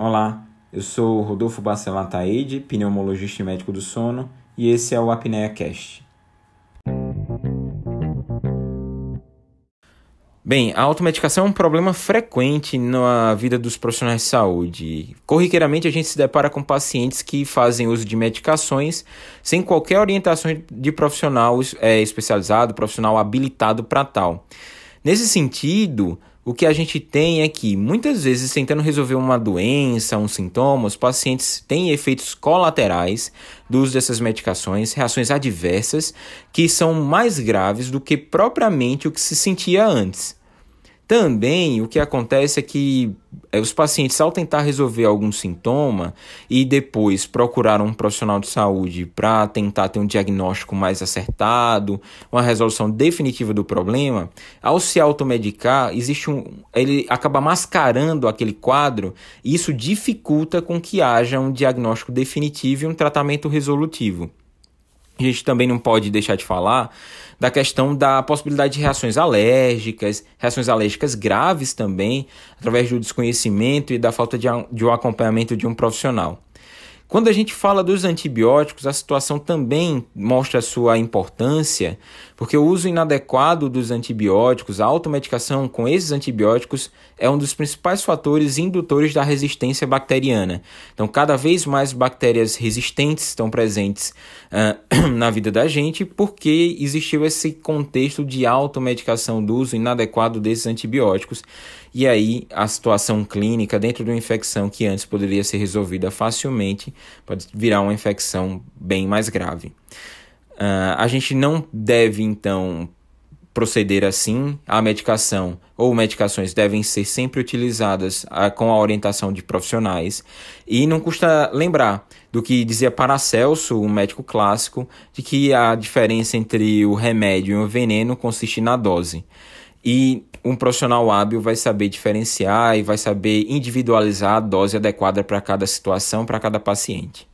Olá, eu sou Rodolfo Bacelar Taide, pneumologista e médico do sono, e esse é o Apnea Cast. Bem, a automedicação é um problema frequente na vida dos profissionais de saúde. Corriqueiramente, a gente se depara com pacientes que fazem uso de medicações sem qualquer orientação de profissional é, especializado, profissional habilitado para tal. Nesse sentido, o que a gente tem é que muitas vezes tentando resolver uma doença, um sintoma, os pacientes têm efeitos colaterais do uso dessas medicações, reações adversas que são mais graves do que propriamente o que se sentia antes. Também o que acontece é que é, os pacientes, ao tentar resolver algum sintoma e depois procurar um profissional de saúde para tentar ter um diagnóstico mais acertado, uma resolução definitiva do problema, ao se automedicar, existe um, ele acaba mascarando aquele quadro e isso dificulta com que haja um diagnóstico definitivo e um tratamento resolutivo. A gente também não pode deixar de falar da questão da possibilidade de reações alérgicas, reações alérgicas graves também, através do desconhecimento e da falta de, um acompanhamento de um profissional. Quando a gente fala dos antibióticos, a situação também mostra sua importância, porque o uso inadequado dos antibióticos, a automedicação com esses antibióticos, é um dos principais fatores indutores da resistência bacteriana. Então, cada vez mais bactérias resistentes estão presentes uh, na vida da gente, porque existiu esse contexto de automedicação do uso inadequado desses antibióticos. E aí, a situação clínica dentro de uma infecção que antes poderia ser resolvida facilmente pode virar uma infecção bem mais grave. Uh, a gente não deve, então, proceder assim. A medicação ou medicações devem ser sempre utilizadas uh, com a orientação de profissionais. E não custa lembrar do que dizia Paracelso, um médico clássico, de que a diferença entre o remédio e o veneno consiste na dose. E um profissional hábil vai saber diferenciar e vai saber individualizar a dose adequada para cada situação, para cada paciente.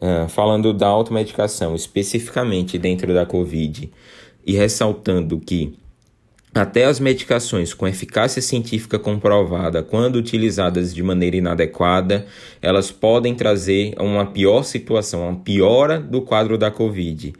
Uh, falando da automedicação, especificamente dentro da Covid, e ressaltando que até as medicações com eficácia científica comprovada, quando utilizadas de maneira inadequada, elas podem trazer uma pior situação, uma piora do quadro da Covid.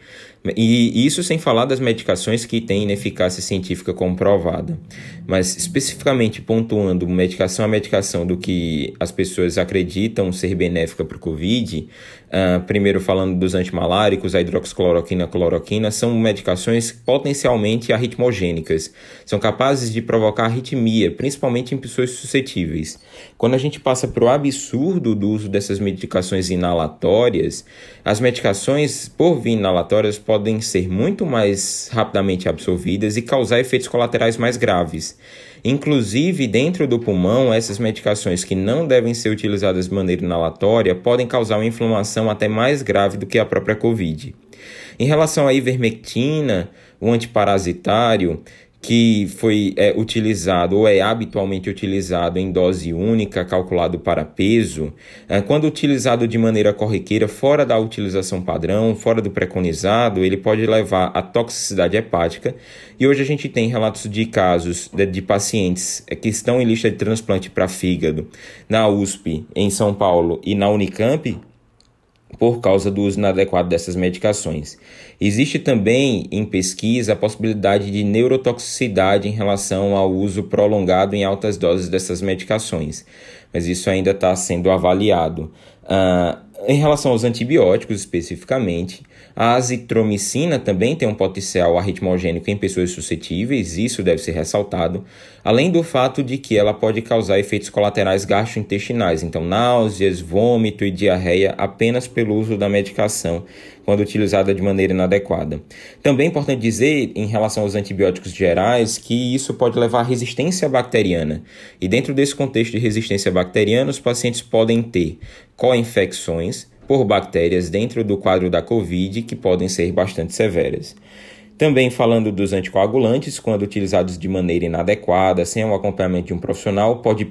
E isso sem falar das medicações que têm ineficácia científica comprovada. Mas especificamente pontuando medicação a medicação do que as pessoas acreditam ser benéfica para o Covid, uh, primeiro falando dos antimaláricos, a hidroxicloroquina, a cloroquina, são medicações potencialmente arritmogênicas. São capazes de provocar arritmia, principalmente em pessoas suscetíveis. Quando a gente passa para o absurdo do uso dessas medicações inalatórias, as medicações por via inalatórias podem ser muito mais rapidamente absorvidas e causar efeitos colaterais mais graves. Inclusive, dentro do pulmão, essas medicações que não devem ser utilizadas de maneira inalatória podem causar uma inflamação até mais grave do que a própria Covid. Em relação à ivermectina, o antiparasitário, que foi é, utilizado ou é habitualmente utilizado em dose única, calculado para peso, é, quando utilizado de maneira corriqueira, fora da utilização padrão, fora do preconizado, ele pode levar à toxicidade hepática. E hoje a gente tem relatos de casos de, de pacientes é, que estão em lista de transplante para fígado na USP, em São Paulo e na Unicamp, por causa do uso inadequado dessas medicações. Existe também em pesquisa a possibilidade de neurotoxicidade em relação ao uso prolongado em altas doses dessas medicações, mas isso ainda está sendo avaliado. Uh, em relação aos antibióticos especificamente, a azitromicina também tem um potencial arritmogênico em pessoas suscetíveis, isso deve ser ressaltado, além do fato de que ela pode causar efeitos colaterais gastrointestinais, então náuseas, vômito e diarreia apenas pelo uso da medicação, quando utilizada de maneira inadequada. Também é importante dizer, em relação aos antibióticos gerais, que isso pode levar à resistência bacteriana. E dentro desse contexto de resistência bacteriana, os pacientes podem ter co-infecções por bactérias dentro do quadro da Covid que podem ser bastante severas. Também falando dos anticoagulantes, quando utilizados de maneira inadequada, sem o acompanhamento de um profissional, pode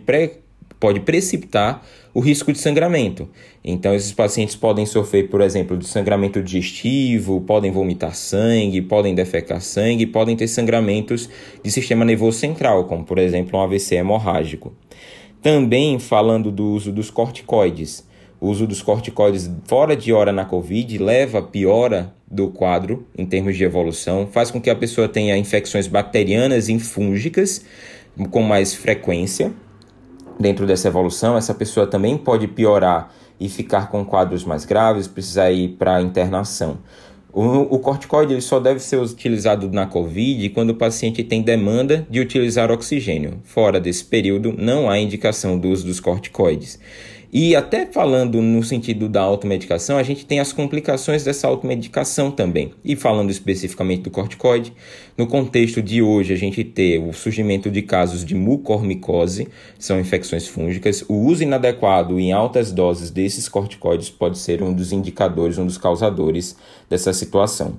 pode precipitar o risco de sangramento. Então, esses pacientes podem sofrer, por exemplo, de sangramento digestivo, podem vomitar sangue, podem defecar sangue, podem ter sangramentos de sistema nervoso central, como, por exemplo, um AVC hemorrágico. Também falando do uso dos corticoides. O uso dos corticoides fora de hora na COVID leva a piora do quadro em termos de evolução, faz com que a pessoa tenha infecções bacterianas e fúngicas com mais frequência. Dentro dessa evolução, essa pessoa também pode piorar e ficar com quadros mais graves, precisar ir para internação. O, o corticoide ele só deve ser utilizado na COVID quando o paciente tem demanda de utilizar oxigênio. Fora desse período, não há indicação do uso dos corticoides. E até falando no sentido da automedicação, a gente tem as complicações dessa automedicação também. E falando especificamente do corticoide, no contexto de hoje a gente tem o surgimento de casos de mucormicose, são infecções fúngicas. O uso inadequado em altas doses desses corticoides pode ser um dos indicadores, um dos causadores dessa situação.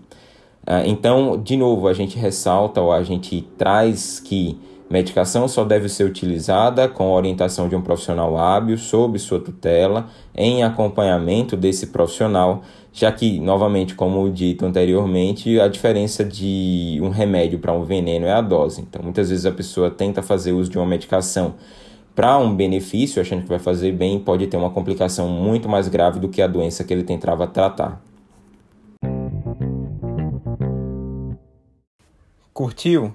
Ah, então, de novo, a gente ressalta ou a gente traz que Medicação só deve ser utilizada com orientação de um profissional hábil, sob sua tutela, em acompanhamento desse profissional, já que, novamente, como dito anteriormente, a diferença de um remédio para um veneno é a dose. Então, muitas vezes a pessoa tenta fazer uso de uma medicação para um benefício, achando que vai fazer bem, pode ter uma complicação muito mais grave do que a doença que ele tentava tratar. Curtiu?